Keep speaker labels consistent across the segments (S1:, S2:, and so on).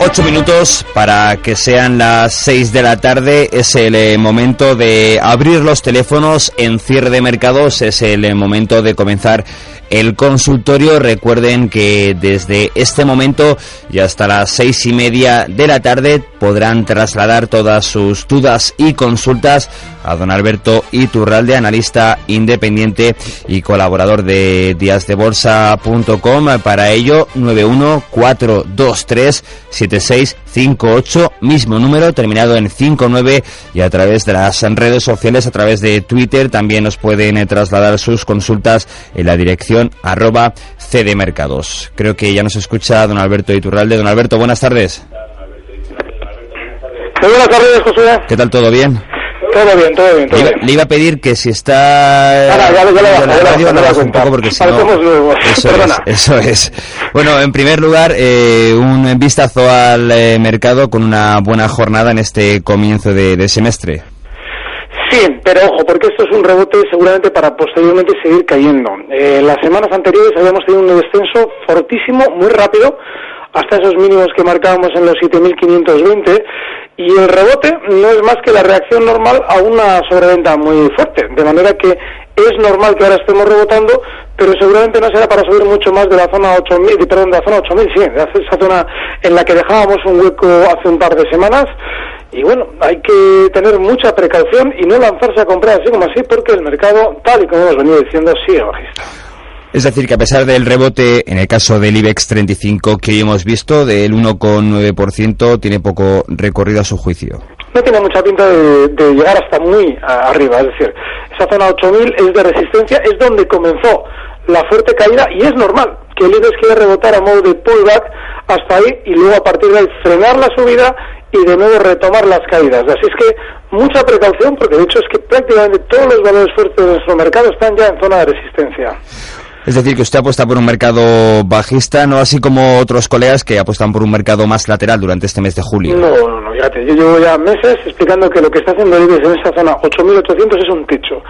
S1: Ocho minutos para que sean las seis de la tarde. Es el eh, momento de abrir los teléfonos en cierre de mercados. Es el eh, momento de comenzar el consultorio. Recuerden que desde este momento y hasta las seis y media de la tarde podrán trasladar todas sus dudas y consultas a don Alberto Iturralde, analista independiente y colaborador de díasdebolsa.com. Para ello, 914237658, mismo número, terminado en 59 y a través de las redes sociales, a través de Twitter, también nos pueden eh, trasladar sus consultas en la dirección arroba cdmercados. Creo que ya nos escucha don Alberto Iturralde. Don Alberto, buenas tardes.
S2: buenas tardes, José.
S1: ¿Qué tal? ¿Todo bien?
S2: Todo bien, todo bien. Todo
S1: le,
S2: bien.
S1: le, iba a pedir que si está
S2: Ahora, ya, ya
S1: la radio, no un poco porque si no eso
S2: Perdona.
S1: es, eso es. Bueno, en primer lugar, eh, un vistazo al eh, mercado con una buena jornada en este comienzo de, de semestre.
S2: Sí, pero ojo, porque esto es un rebote seguramente para posteriormente seguir cayendo. Eh, las semanas anteriores habíamos tenido un descenso fortísimo, muy rápido, hasta esos mínimos que marcábamos en los 7.520 y el rebote no es más que la reacción normal a una sobreventa muy fuerte, de manera que es normal que ahora estemos rebotando, pero seguramente no será para subir mucho más de la zona 8000, perdón, de la zona 8000, sí, de esa zona en la que dejábamos un hueco hace un par de semanas. Y bueno, hay que tener mucha precaución y no lanzarse a comprar así como así, porque el mercado, tal y como hemos venido diciendo, sigue bajista.
S1: Es decir, que a pesar del rebote, en el caso del IBEX 35 que hoy hemos visto, del 1,9%, tiene poco recorrido a su juicio.
S2: no tiene mucha pinta de, llegar hasta muy arriba. Es decir, esa zona 8000 es de resistencia, es donde comenzó la fuerte caída y es normal que el IBEX quiera rebotar a modo de pullback hasta ahí y luego a partir de ahí frenar la subida y de nuevo retomar las caídas. Así es que mucha precaución porque de hecho es que prácticamente todos los valores fuertes de nuestro mercado están ya en zona de resistencia.
S1: Es decir, que usted apuesta por un mercado bajista, no así como otros colegas que apuestan por un mercado más lateral durante este mes de julio.
S2: No, no, no, fíjate, yo llevo ya meses explicando que lo que está haciendo el IBEX en esa zona 8.800 es un techo.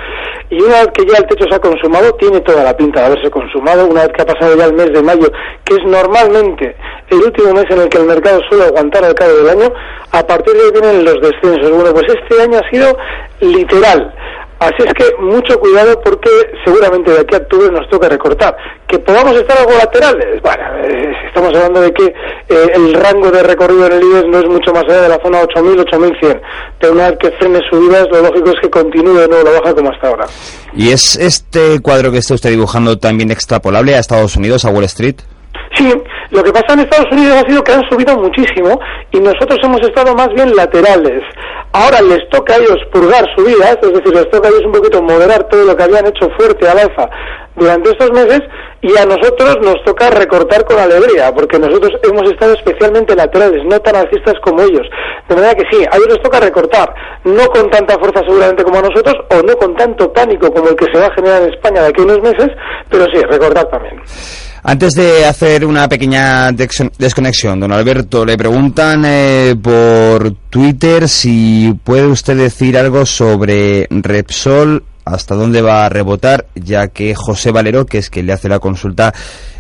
S2: Y una vez que ya el techo se ha consumado, tiene toda la pinta de haberse consumado, una vez que ha pasado ya el mes de mayo, que es normalmente el último mes en el que el mercado suele aguantar al cabo del año, a partir de ahí vienen los descensos. Bueno, pues este año ha sido literal. Así es que mucho cuidado porque seguramente de aquí a octubre nos toca recortar. Que podamos estar algo laterales, bueno, eh, estamos hablando de que eh, el rango de recorrido en el IBEX no es mucho más allá de la zona 8.000, 8.100. Pero una vez que frene subidas, lo lógico es que continúe de nuevo la baja como hasta ahora.
S1: ¿Y es este cuadro que está usted dibujando también extrapolable a Estados Unidos, a Wall Street?
S2: Sí, lo que pasa en Estados Unidos ha sido que han subido muchísimo y nosotros hemos estado más bien laterales. Ahora les toca a ellos purgar subidas, es decir, les toca a ellos un poquito moderar todo lo que habían hecho fuerte al alza durante estos meses y a nosotros nos toca recortar con alegría, porque nosotros hemos estado especialmente laterales, no tan alcistas como ellos. De manera que sí, a ellos les toca recortar, no con tanta fuerza seguramente como a nosotros, o no con tanto pánico como el que se va a generar en España de aquí a unos meses, pero sí, recortar también.
S1: Antes de hacer una pequeña desconexión, don Alberto, le preguntan eh, por Twitter si puede usted decir algo sobre Repsol, hasta dónde va a rebotar, ya que José Valero, que es quien le hace la consulta,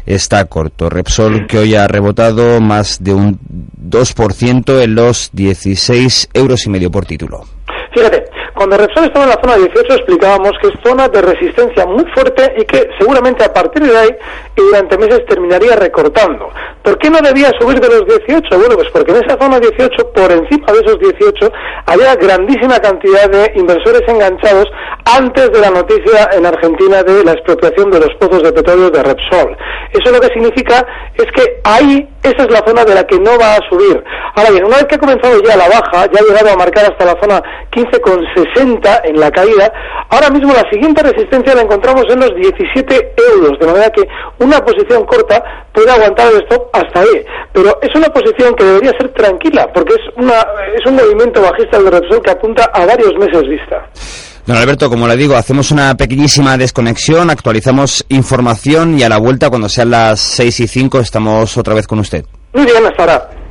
S1: está corto. Repsol que hoy ha rebotado más de un 2% en los 16 euros y medio por título.
S2: Fíjate, cuando Repsol estaba en la zona 18 explicábamos que es zona de resistencia muy fuerte y que seguramente a partir de ahí y durante meses terminaría recortando. ¿Por qué no debía subir de los 18? Bueno, pues porque en esa zona 18, por encima de esos 18, había grandísima cantidad de inversores enganchados antes de la noticia en Argentina de la expropiación de los pozos de petróleo de Repsol. Eso lo que significa es que ahí esa es la zona de la que no va a subir. Ahora bien, una vez que ha comenzado ya la baja, ya ha llegado a marcar hasta la zona 15,60 en la caída, ahora mismo la siguiente resistencia la encontramos en los 17 euros, de manera que una posición corta puede aguantar el stop hasta ahí. Pero es una posición que debería ser tranquila, porque es, una, es un movimiento bajista de Repsol que apunta a varios meses vista.
S1: Don Alberto, como le digo, hacemos una pequeñísima desconexión, actualizamos información y a la vuelta, cuando sean las 6 y 5, estamos otra vez con usted.
S2: Muy bien, hasta ahora.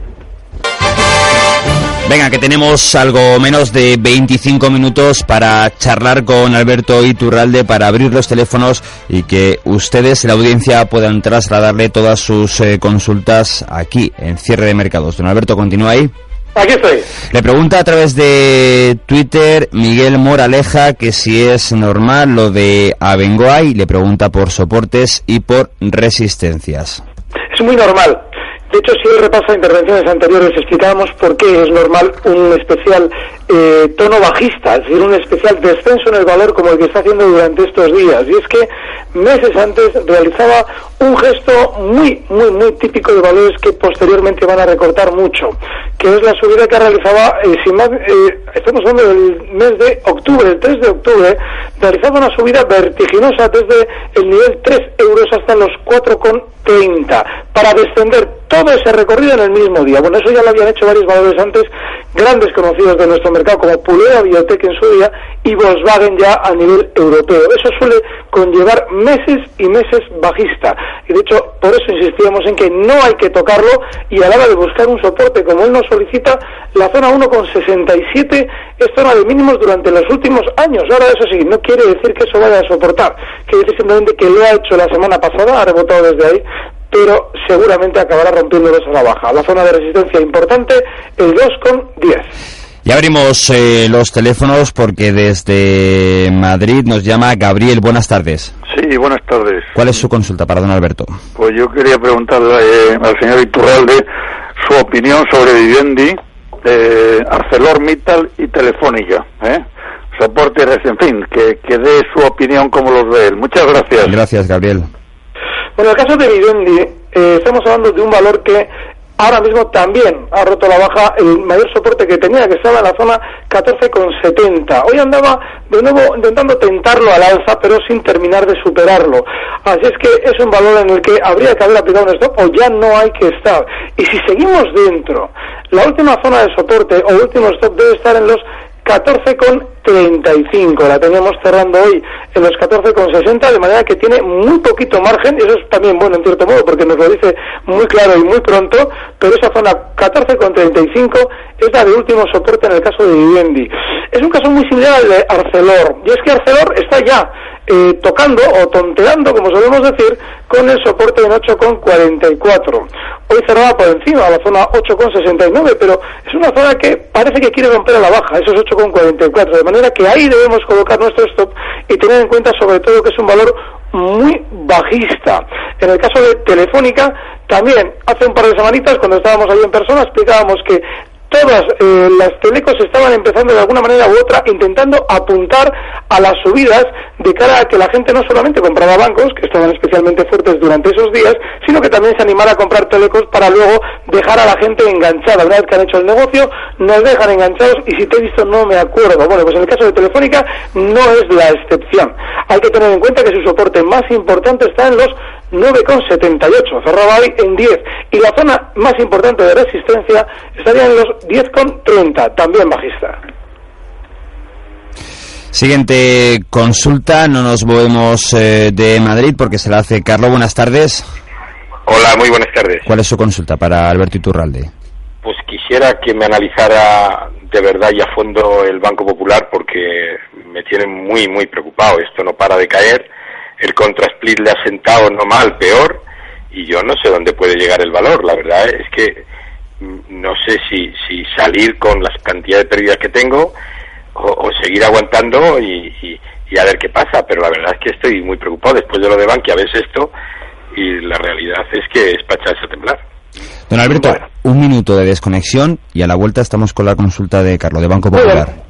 S1: Venga, que tenemos algo menos de 25 minutos para charlar con Alberto Iturralde, para abrir los teléfonos y que ustedes, la audiencia, puedan trasladarle todas sus eh, consultas aquí, en cierre de mercados. Don Alberto, continúa ahí.
S2: Aquí estoy.
S1: Le pregunta a través de Twitter Miguel Moraleja que si es normal lo de Abengoa le pregunta por soportes y por resistencias.
S2: Es muy normal. De hecho, si él repasa intervenciones anteriores, explicábamos por qué es normal un especial eh, tono bajista, es decir, un especial descenso en el valor como el que está haciendo durante estos días. Y es que meses antes realizaba un gesto muy, muy, muy típico de valores que posteriormente van a recortar mucho, que es la subida que realizaba, eh, sin eh, estamos hablando del mes de octubre, el 3 de octubre, realizaba una subida vertiginosa desde el nivel 3 euros hasta los 4,30 para descender todo ese recorrido en el mismo día. Bueno, eso ya lo habían hecho varios valores antes, grandes conocidos de nuestro mercado como Pulea, Biotech en su día y Volkswagen ya a nivel europeo. Eso suele conllevar meses y meses bajista. Y de hecho, por eso insistíamos en que no hay que tocarlo y a la hora de buscar un soporte como él nos solicita, la zona 1,67 es zona de mínimos durante los últimos años. Ahora, eso sí, no quiere decir que eso vaya a soportar. Quiere decir simplemente que lo ha hecho la semana pasada, ha rebotado desde ahí, pero seguramente acabará rompiéndolos a la baja. La zona de resistencia importante, el 2,10.
S1: Ya abrimos eh, los teléfonos porque desde Madrid nos llama Gabriel. Buenas tardes.
S3: Sí, buenas tardes.
S1: ¿Cuál es su consulta para don Alberto?
S3: Pues yo quería preguntarle eh, al señor Iturralde su opinión sobre Vivendi, eh, ArcelorMittal y Telefónica. ¿eh? Soporte, en fin, que, que dé su opinión como los ve él. Muchas gracias.
S1: Gracias, Gabriel.
S2: Bueno, en el caso de Vivendi, eh, estamos hablando de un valor que ahora mismo también ha roto la baja el mayor soporte que tenía, que estaba en la zona 14,70. Hoy andaba de nuevo intentando tentarlo al alza, pero sin terminar de superarlo. Así es que es un valor en el que habría que haber aplicado un stop o ya no hay que estar. Y si seguimos dentro, la última zona de soporte o último stop debe estar en los 14,35. La teníamos cerrando hoy en los 14,60, de manera que tiene muy poquito margen, y eso es también bueno en cierto modo, porque nos lo dice muy claro y muy pronto, pero esa zona 14,35 es la de último soporte en el caso de Vivendi. Es un caso muy similar al de Arcelor, y es que Arcelor está ya eh, tocando o tonteando, como solemos decir, con el soporte en 8,44. Hoy cerraba por encima, a la zona 8,69, pero es una zona que parece que quiere romper a la baja, esos 8,44, de manera que ahí debemos colocar nuestro stop y tener en cuenta sobre todo que es un valor muy bajista. En el caso de Telefónica, también hace un par de semanitas, cuando estábamos ahí en persona, explicábamos que todas eh, las telecos estaban empezando de alguna manera u otra intentando apuntar a las subidas de cara a que la gente no solamente compraba bancos, que estaban especialmente fuertes durante esos días, sino que también se animara a comprar telecos para luego dejar a la gente enganchada. Una vez que han hecho el negocio, nos dejan enganchados y si te he visto no me acuerdo. Bueno, pues en el caso de Telefónica no es la excepción. Hay que tener en cuenta que su soporte más importante está en los 9,78, cerraba hoy en 10. Y la zona más importante de resistencia estaría en los 10,30, también bajista.
S1: Siguiente consulta, no nos movemos eh, de Madrid porque se la hace Carlos. Buenas tardes.
S4: Hola, muy buenas tardes.
S1: ¿Cuál es su consulta para Alberto Iturralde?
S4: Pues quisiera que me analizara de verdad y a fondo el Banco Popular porque me tiene muy, muy preocupado. Esto no para de caer el contrasplit le ha sentado no mal, peor, y yo no sé dónde puede llegar el valor. La verdad es que mm, no sé si, si salir con las cantidades de pérdidas que tengo o, seguir aguantando y, a ver qué pasa, pero la verdad es que estoy muy preocupado. Después de lo de Bankia ves esto y la realidad es que es para echarse a temblar.
S1: Don Alberto, un minuto de desconexión y a la vuelta estamos con la consulta de Carlos, de Banco Popular.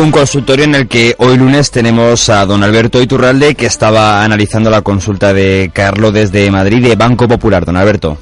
S1: Un consultorio en el que hoy lunes tenemos a don Alberto Iturralde que estaba analizando la consulta de Carlos desde Madrid de Banco Popular. Don Alberto.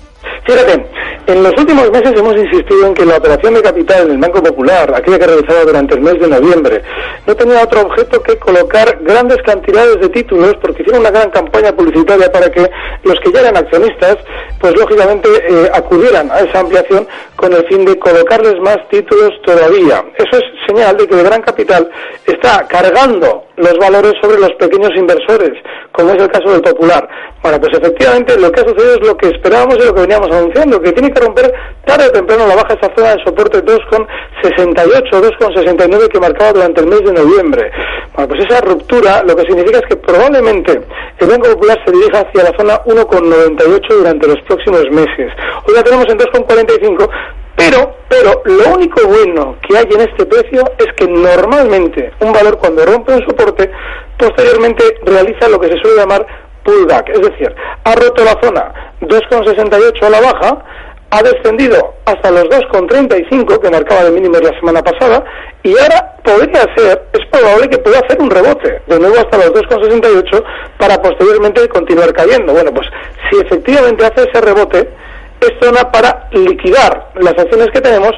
S2: Fíjate, en los últimos meses hemos insistido en que la operación de capital en el Banco Popular, aquella que realizaba durante el mes de noviembre, no tenía otro objeto que colocar grandes cantidades de títulos, porque hicieron una gran campaña publicitaria para que los que ya eran accionistas, pues lógicamente eh, acudieran a esa ampliación con el fin de colocarles más títulos todavía. Eso es señal de que el gran capital está cargando los valores sobre los pequeños inversores, como es el caso del Popular. Bueno, pues efectivamente lo que ha sucedido es lo que esperábamos y lo que veníamos anunciando, que tiene que romper tarde o temprano la baja esa zona de soporte 2,68, 2,69 que marcaba durante el mes de noviembre. Bueno, pues esa ruptura lo que significa es que probablemente el Banco Popular se dirija hacia la zona 1,98 durante los próximos meses. Hoy la tenemos en 2,45, pero, pero lo único bueno que hay en este precio es que normalmente un valor cuando rompe un soporte, posteriormente realiza lo que se suele llamar pullback, es decir, ha roto la zona 2,68 a la baja, ha descendido hasta los 2,35 que marcaba de mínimo la semana pasada y ahora podría ser, es probable que pueda hacer un rebote de nuevo hasta los 2,68 para posteriormente continuar cayendo. Bueno, pues si efectivamente hace ese rebote, es zona para liquidar las acciones que tenemos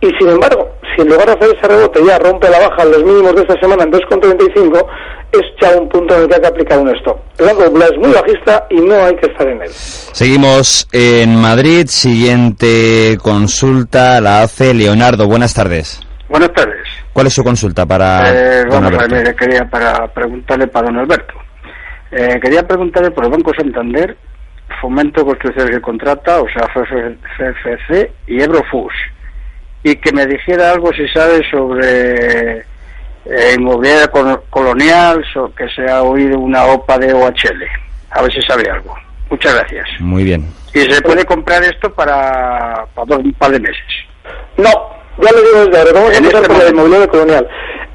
S2: y sin embargo, si en lugar de hacer ese rebote ya rompe la baja en los mínimos de esta semana en 2,35, es ya un punto en el que hay que aplicar un stop. El Popular es muy bajista y no hay que estar en él.
S1: Seguimos en Madrid. Siguiente consulta la hace Leonardo. Buenas tardes.
S5: Buenas tardes.
S1: ¿Cuál es su consulta para
S5: eh, vamos a ver, quería para preguntarle para don Alberto. Eh, quería preguntarle por el Banco Santander Fomento Construcciones que Contrata, o sea, FFC y Eurofus. Y que me dijera algo, si sabe, sobre eh, inmobiliaria colonial, que se ha oído una OPA de OHL. A ver si sabe algo. Muchas gracias.
S1: Muy bien.
S5: ¿Y se puede comprar esto para, para un par de meses?
S2: No, ya le digo desde ahora. Vamos a empezar por la inmobiliaria colonial.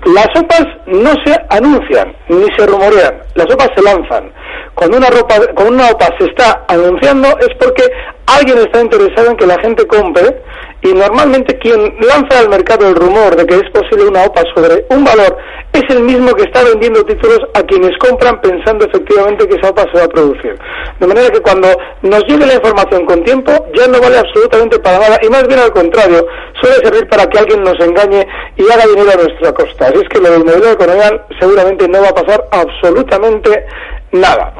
S2: Las OPAs no se anuncian ni se rumorean, las OPAs se lanzan. Cuando una, ropa, cuando una OPA se está anunciando es porque alguien está interesado en que la gente compre y normalmente quien lanza al mercado el rumor de que es posible una OPA sobre un valor es el mismo que está vendiendo títulos a quienes compran pensando efectivamente que esa OPA se va a producir. De manera que cuando nos llegue la información con tiempo ya no vale absolutamente para nada y más bien al contrario, suele servir para que alguien nos engañe y haga dinero a nuestra costa. Así es que lo del modelo económico seguramente no va a pasar absolutamente nada.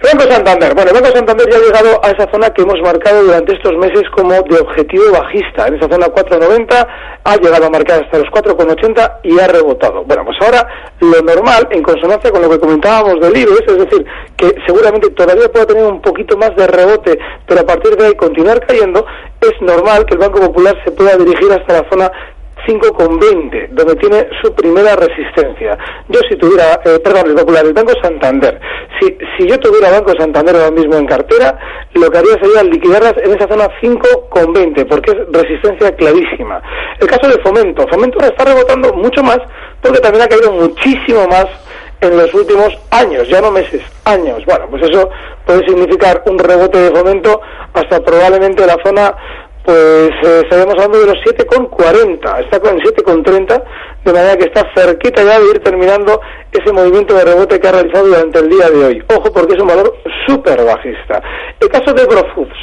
S2: Banco Santander. Bueno, Banco Santander ya ha llegado a esa zona que hemos marcado durante estos meses como de objetivo bajista. En esa zona 4,90 ha llegado a marcar hasta los 4,80 y ha rebotado. Bueno, pues ahora lo normal, en consonancia con lo que comentábamos del IBEX, es decir, que seguramente todavía pueda tener un poquito más de rebote, pero a partir de ahí continuar cayendo, es normal que el Banco Popular se pueda dirigir hasta la zona 5,20, donde tiene su primera resistencia. Yo si tuviera, eh, perdón, el Popular, el Banco Santander, si, si yo tuviera Banco Santander ahora mismo en cartera, lo que haría sería liquidarlas en esa zona 5,20, porque es resistencia clarísima. El caso de Fomento, Fomento está rebotando mucho más, porque también ha caído muchísimo más en los últimos años, ya no meses, años. Bueno, pues eso puede significar un rebote de fomento hasta probablemente la zona pues eh, hablando de los 7,40, está con 7,30, de manera que está cerquita ya de ir terminando ese movimiento de rebote que ha realizado durante el día de hoy. Ojo porque es un valor súper bajista. El caso de Grofoods,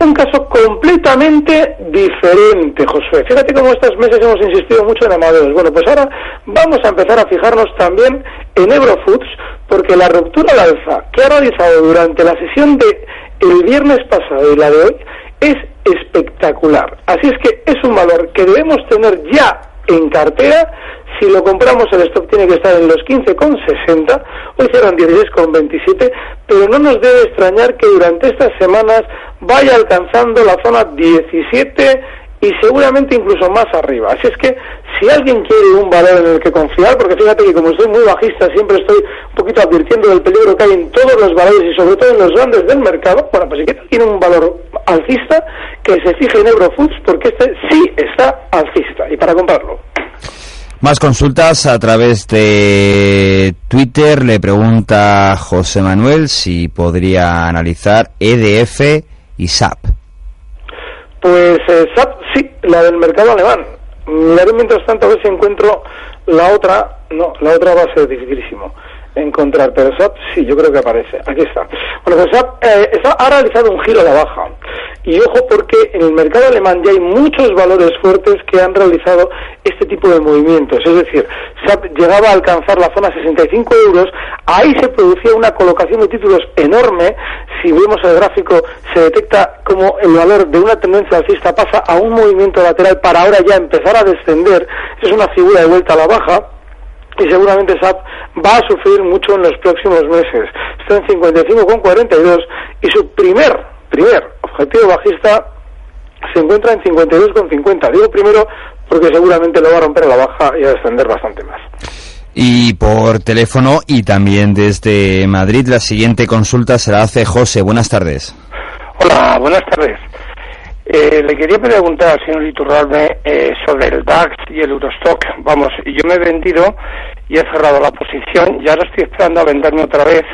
S2: un caso completamente diferente, Josué. Fíjate cómo estos meses hemos insistido mucho en Amadeus. Bueno, pues ahora vamos a empezar a fijarnos también en Eurofoods, porque la ruptura al alza que ha realizado durante la sesión de el viernes pasado y la de hoy es espectacular. Así es que es un valor que debemos tener ya en cartera. Si lo compramos, el stop tiene que estar en los 15,60. Hoy serán 16,27. Pero no nos debe extrañar que durante estas semanas vaya alcanzando la zona 17 y seguramente incluso más arriba. Así es que si alguien quiere un valor en el que confiar, porque fíjate que como soy muy bajista, siempre estoy poquito advirtiendo del peligro que hay en todos los valores y sobre todo en los grandes del mercado, bueno, pues si tiene un valor alcista, que se fije en Eurofoods, porque este sí está alcista, y para comprarlo.
S1: Más consultas a través de Twitter. Le pregunta José Manuel si podría analizar EDF y SAP.
S2: Pues eh, SAP sí, la del mercado alemán. Miraré mientras tanto a ver si encuentro la otra. No, la otra va a ser dificilísimo encontrar, pero SAP sí, yo creo que aparece. Aquí está. Bueno, pues SAP eh, ha realizado un giro a la baja. Y ojo porque en el mercado alemán ya hay muchos valores fuertes que han realizado este tipo de movimientos. Es decir, SAP llegaba a alcanzar la zona 65 euros, ahí se producía una colocación de títulos enorme. Si vemos el gráfico, se detecta como el valor de una tendencia alcista pasa a un movimiento lateral para ahora ya empezar a descender. Es una figura de vuelta a la baja y seguramente SAP va a sufrir mucho en los próximos meses. Está en 55,42 y su primer, primer objetivo bajista se encuentra en 52,50. Digo primero porque seguramente lo va a romper a la baja y a descender bastante más.
S1: Y por teléfono y también desde Madrid, la siguiente consulta se la hace José. Buenas tardes.
S6: Hola, buenas tardes. Eh, le quería preguntar al señor Iturralde eh, sobre el DAX y el Eurostock. Vamos, yo me he vendido y he cerrado la posición y ahora estoy esperando a venderme otra vez.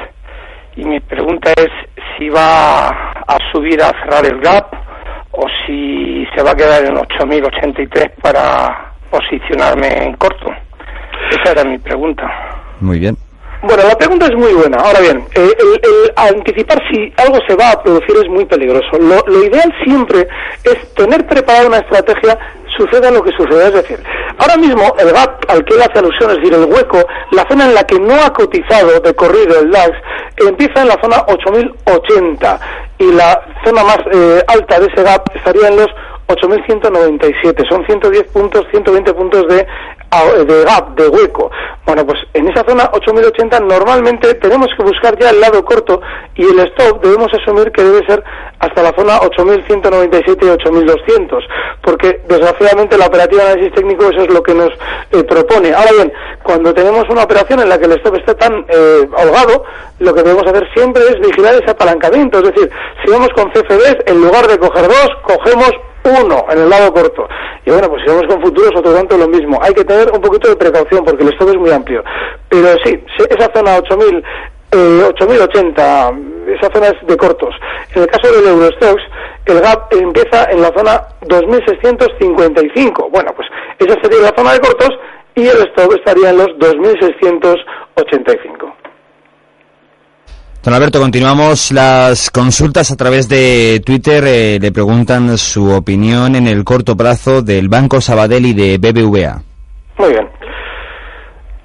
S6: Y mi pregunta es si va a subir a cerrar el gap o si se va a quedar en 8.083 para posicionarme en corto. Esa era mi pregunta.
S1: Muy bien.
S2: Bueno, la pregunta es muy buena. Ahora bien, eh, el, anticipar si algo se va a producir es muy peligroso. Lo, lo, ideal siempre es tener preparada una estrategia suceda lo que suceda. Es decir, ahora mismo el gap al que él hace alusión, es decir, el hueco, la zona en la que no ha cotizado de corrido el DAX, empieza en la zona 8080 y la zona más eh, alta de ese gap estaría en los 8.197. Son 110 puntos, 120 puntos de de gap, de hueco. Bueno, pues en esa zona 8080 normalmente tenemos que buscar ya el lado corto y el stop debemos asumir que debe ser hasta la zona 8197 y 8200, porque desgraciadamente la operativa de análisis técnico eso es lo que nos eh, propone. Ahora bien, cuando tenemos una operación en la que el stop esté tan eh, ahogado, lo que debemos hacer siempre es vigilar ese apalancamiento, es decir, si vamos con CFDs, en lugar de coger dos, cogemos uno en el lado corto. Y bueno, pues si vamos con futuros, otro tanto lo mismo. Hay que tener un poquito de precaución porque el stock es muy amplio. Pero sí, esa zona 8000, eh, 8080, esa zona es de cortos. En el caso del Eurostox, el gap empieza en la zona 2655. Bueno, pues esa sería la zona de cortos y el stock estaría en los 2685.
S1: Don Alberto, continuamos las consultas a través de Twitter. Eh, le preguntan su opinión en el corto plazo del Banco Sabadell y de BBVA.
S2: Muy bien.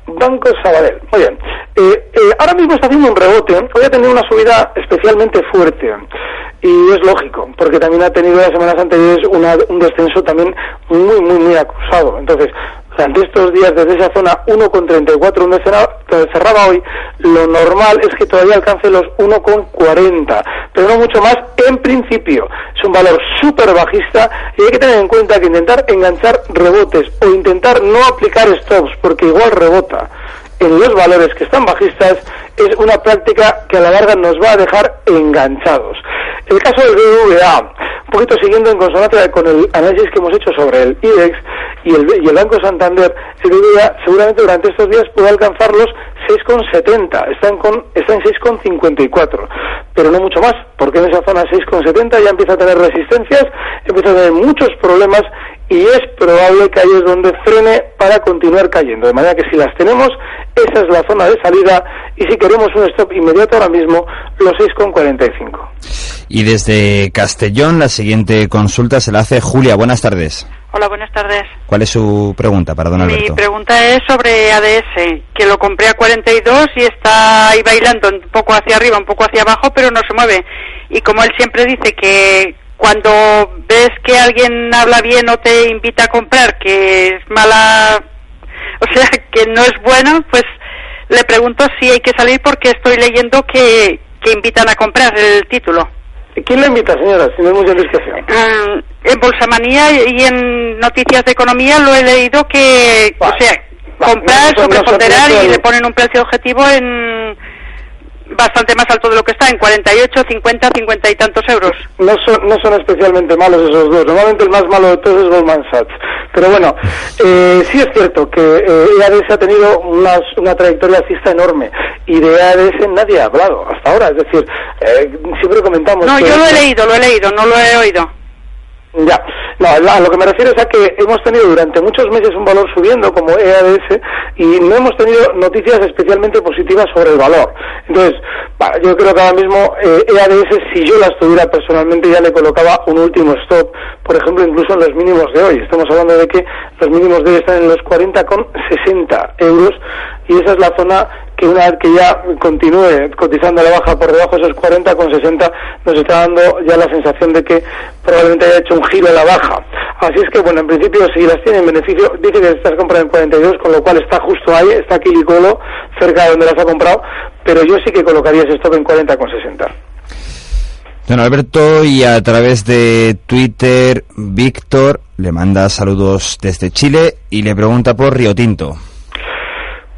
S2: Banco Sabadell. Muy bien. Eh, eh, ahora mismo está haciendo un rebote. Hoy ha tenido una subida especialmente fuerte. Y es lógico, porque también ha tenido las semanas anteriores un descenso también muy, muy, muy acusado. Entonces, durante estos días desde esa zona 1,34 donde cerraba hoy, lo normal es que todavía alcance los 1,40, pero no mucho más en principio. Es un valor súper bajista y hay que tener en cuenta que intentar enganchar rebotes o intentar no aplicar stops porque igual rebota en los valores que están bajistas es una práctica que a la larga nos va a dejar enganchados. El caso del BBVA, un poquito siguiendo en consonancia con el análisis que hemos hecho sobre el IDEX y el, Banco Santander, el BBVA seguramente durante estos días puede alcanzar los 6,70, están, con, está en 6,54, pero no mucho más, porque en esa zona 6,70 ya empieza a tener resistencias, empieza a tener muchos problemas y es probable que ahí es donde frene para continuar cayendo. De manera que si las tenemos, esa es la zona de salida y si queremos un stop inmediato ahora mismo, los 6,45.
S1: Y desde Castellón, la siguiente consulta se la hace Julia. Buenas tardes.
S7: Hola, buenas tardes.
S1: ¿Cuál es su pregunta para don Alberto?
S7: Mi pregunta es sobre ADS, que lo compré a 42 y está ahí bailando un poco hacia arriba, un poco hacia abajo, pero no se mueve. Y como él siempre dice que cuando ves que alguien habla bien o te invita a comprar, que es mala, o sea, que no es bueno, pues le pregunto si hay que salir porque estoy leyendo que, que invitan a comprar el título.
S2: ¿Quién le invita, señora? Si no es mucha discreción.
S7: Mm, en Bolsamanía y en Noticias de Economía lo he leído que, o sea, comprar, sobreponderar y le ponen un precio objetivo en bastante más alto de lo que está, en 48, 50, 50 y tantos euros.
S2: No son, no son especialmente malos esos dos. Normalmente el más malo de todos es Goldman Sachs. Pero bueno, eh, sí es cierto que eh, EADS ha tenido una, una trayectoria alcista enorme y de EADS nadie ha hablado hasta ahora. Es decir, eh, siempre comentamos.
S7: No, yo lo he leído, lo he leído, no lo he oído.
S2: Ya, no, a lo que me refiero es a que hemos tenido durante muchos meses un valor subiendo como EADS y no hemos tenido noticias especialmente positivas sobre el valor. Entonces, yo creo que ahora mismo eh, EADS, si yo la estuviera personalmente, ya le colocaba un último stop, por ejemplo, incluso en los mínimos de hoy. Estamos hablando de que los mínimos de hoy están en los 40,60 euros y esa es la zona que una vez que ya continúe cotizando a la baja por debajo de esos 40 con 60 nos está dando ya la sensación de que probablemente haya hecho un giro a la baja. Así es que, bueno, en principio, si las tiene en beneficio, dice que estás comprando en 42, con lo cual está justo ahí, está aquí Licolo, cerca de donde las ha comprado, pero yo sí que colocaría ese stop en 40,60.
S1: Don Alberto, y a través de Twitter, Víctor le manda saludos desde Chile y le pregunta por Río Tinto.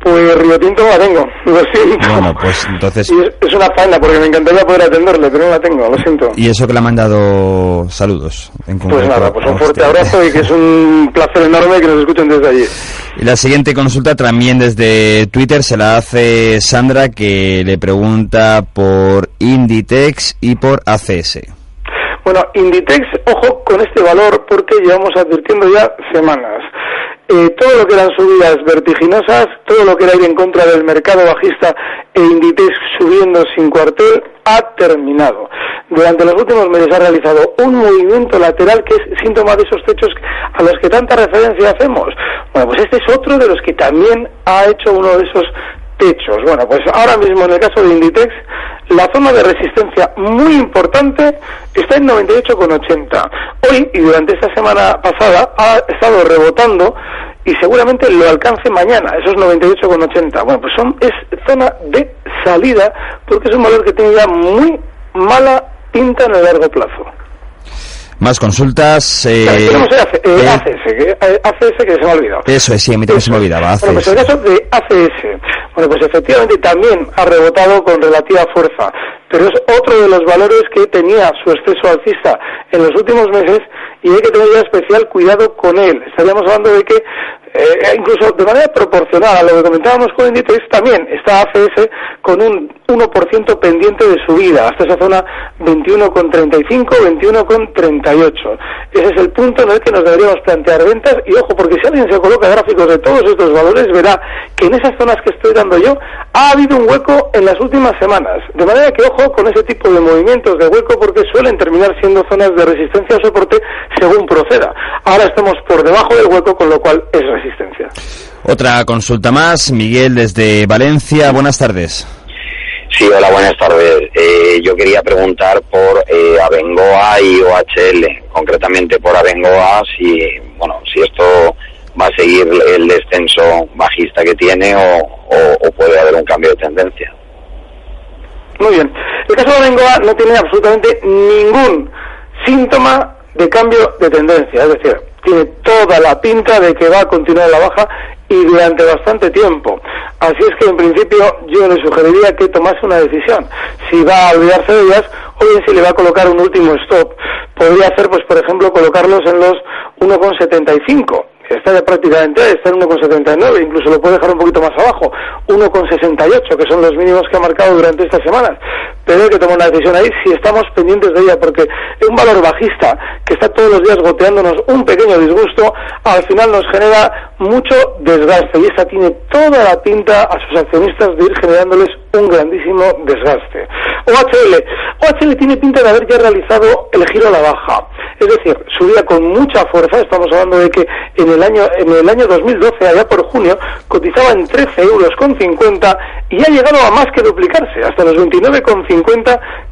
S2: Pues Río Tinto la tengo, lo siento.
S1: Bueno, pues entonces...
S2: Y es, es una faena porque me encantaría poder atenderle, pero no la tengo, lo siento.
S1: Y eso que le ha mandado saludos. En
S2: Pues nada, pues un fuerte abrazo y que es un placer enorme que nos escuchen desde allí.
S1: Y la siguiente consulta también desde Twitter se la hace Sandra que le pregunta por Inditex y por ACS.
S2: Bueno, Inditex, ojo con este valor porque llevamos advirtiendo ya semanas. Eh, todo lo que eran subidas vertiginosas, todo lo que era ir en contra del mercado bajista e Inditex subiendo sin cuartel, ha terminado. Durante los últimos meses ha realizado un movimiento lateral que es síntoma de esos techos a los que tanta referencia hacemos. Bueno, pues este es otro de los que también ha hecho uno de esos techos. Bueno, pues ahora mismo en el caso de Inditex, la zona de resistencia muy importante está en 98,80. Hoy y durante esta semana pasada ha estado rebotando y seguramente lo alcance mañana, esos 98,80. Bueno, pues son, es zona de salida porque es un valor que tiene ya muy mala pinta en el largo plazo.
S1: Más consultas. eh,
S2: Claro, el eh,
S1: eh,
S2: ACS, que, eh, ACS que se me ha olvidado.
S1: Eso es, sí, a mí también se me olvidaba.
S2: Bueno, pues el
S1: ACS.
S2: caso de ACS, bueno, pues efectivamente también ha rebotado con relativa fuerza, pero es otro de los valores que tenía su exceso alcista en los últimos meses y hay que tener ya especial cuidado con él. Estaríamos hablando de que eh, incluso de manera proporcional a lo que comentábamos con Inditex, también está ACS con un 1% pendiente de subida, hasta esa zona 21,35, 21,38. Ese es el punto en el que nos deberíamos plantear ventas y ojo, porque si alguien se coloca gráficos de todos estos valores, verá que en esas zonas que estoy dando yo ha habido un hueco en las últimas semanas. De manera que ojo con ese tipo de movimientos de hueco porque suelen terminar siendo zonas de resistencia o soporte según proceda. Ahora estamos por debajo del hueco, con lo cual es resistencia.
S1: Otra consulta más. Miguel desde Valencia. Buenas tardes.
S8: Sí, hola, buenas tardes. Eh, yo quería preguntar por eh, Abengoa y OHL, concretamente por Abengoa, si, bueno, si esto va a seguir el descenso bajista que tiene o, o- puede haber un cambio de tendencia.
S2: Muy bien. El caso de Bengoa no tiene absolutamente ningún síntoma de cambio de tendencia, es decir, tiene toda la pinta de que va a continuar la baja y durante bastante tiempo. Así es que en principio yo le sugeriría que tomase una decisión. Si va a olvidarse de ellas o bien si le va a colocar un último stop. Podría hacer, pues por ejemplo, colocarlos en los 1,75 está ya prácticamente, está en 1,79, incluso lo puede dejar un poquito más abajo, 1,68, que son los mínimos que ha marcado durante estas semanas. Hay que tomar una decisión ahí si estamos pendientes de ella, porque un valor bajista que está todos los días goteándonos un pequeño disgusto, al final nos genera mucho desgaste y esta tiene toda la pinta a sus accionistas de ir generándoles un grandísimo desgaste. OHL, OHL tiene pinta de haber ya realizado el giro a la baja, es decir, subía con mucha fuerza, estamos hablando de que en el año en el año 2012, allá por junio, cotizaba en 13 euros con 50 y ha llegado a más que duplicarse, hasta los 29,50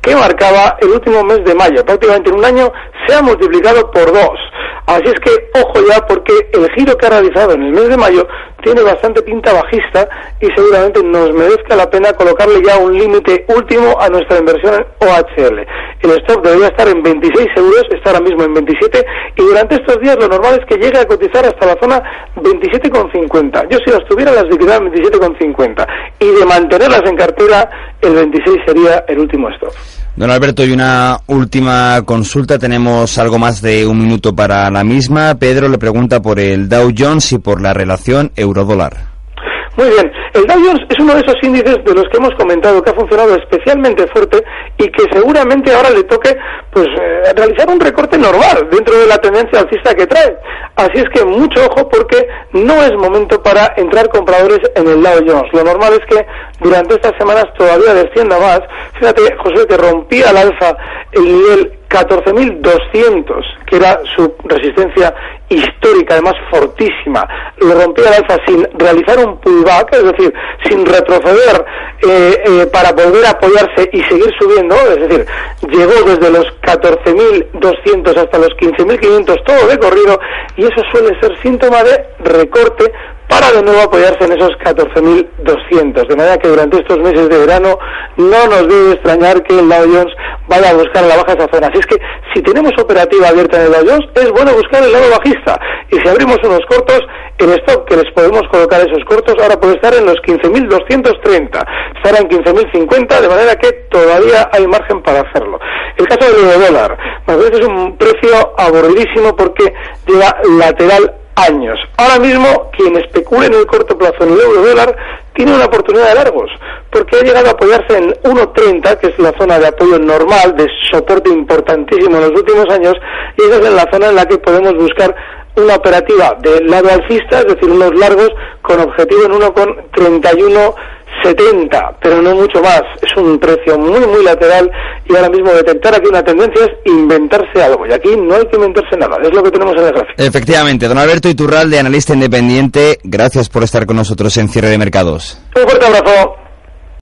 S2: que marcaba el último mes de mayo. Prácticamente en un año se ha multiplicado por dos. Así es que ojo ya porque el giro que ha realizado en el mes de mayo tiene bastante pinta bajista y seguramente nos merezca la pena colocarle ya un límite último a nuestra inversión en OHL. El stock debería estar en 26 euros, está ahora mismo en 27 y durante estos días lo normal es que llegue a cotizar hasta la zona 27,50. Yo si las tuviera las liquidaba en 27,50 y de mantenerlas en cartera el 26 sería el último stop.
S1: Don Alberto, y una última consulta. Tenemos algo más de un minuto para la misma. Pedro le pregunta por el Dow Jones y por la relación euro-dólar.
S2: Muy bien, el Dow Jones es uno de esos índices de los que hemos comentado que ha funcionado especialmente fuerte y que seguramente ahora le toque pues eh, realizar un recorte normal dentro de la tendencia alcista que trae. Así es que mucho ojo porque no es momento para entrar compradores en el Dow Jones. Lo normal es que durante estas semanas todavía descienda más. Fíjate, José, que rompía al alza el nivel 14.200 que era su resistencia histórica, además fortísima, lo rompía el alza sin realizar un pullback, es decir, sin retroceder eh, eh, para volver a apoyarse y seguir subiendo, es decir, llegó desde los 14.200 hasta los 15.500 todo de corrido y eso suele ser síntoma de recorte para de nuevo apoyarse en esos 14.200. De manera que durante estos meses de verano no nos debe extrañar que el Dow vaya a buscar la baja esa zona. Así es que si tenemos operativa abierta en el es bueno buscar el lado bajista. Y si abrimos unos cortos, el stock que les podemos colocar esos cortos ahora puede estar en los 15.230. Estará en 15.050, de manera que todavía hay margen para hacerlo. El caso del euro dólar, más veces es un precio aburridísimo porque lleva lateral años. Ahora mismo, quien especule en el corto plazo en el euro dólar tiene una oportunidad de largos, porque ha llegado a apoyarse en 1.30, que es la zona de apoyo normal, de soporte importantísimo en los últimos años, y esa es la zona en la que podemos buscar una operativa de lado alcista, es decir, unos largos con objetivo en 1.31 70, pero no mucho más. Es un precio muy, muy lateral y ahora mismo detectar aquí una tendencia es inventarse algo. Y aquí no hay que inventarse nada, es lo que tenemos en el gráfico.
S1: Efectivamente, don Alberto Iturralde, analista independiente, gracias por estar con nosotros en Cierre de Mercados.
S2: Un fuerte abrazo.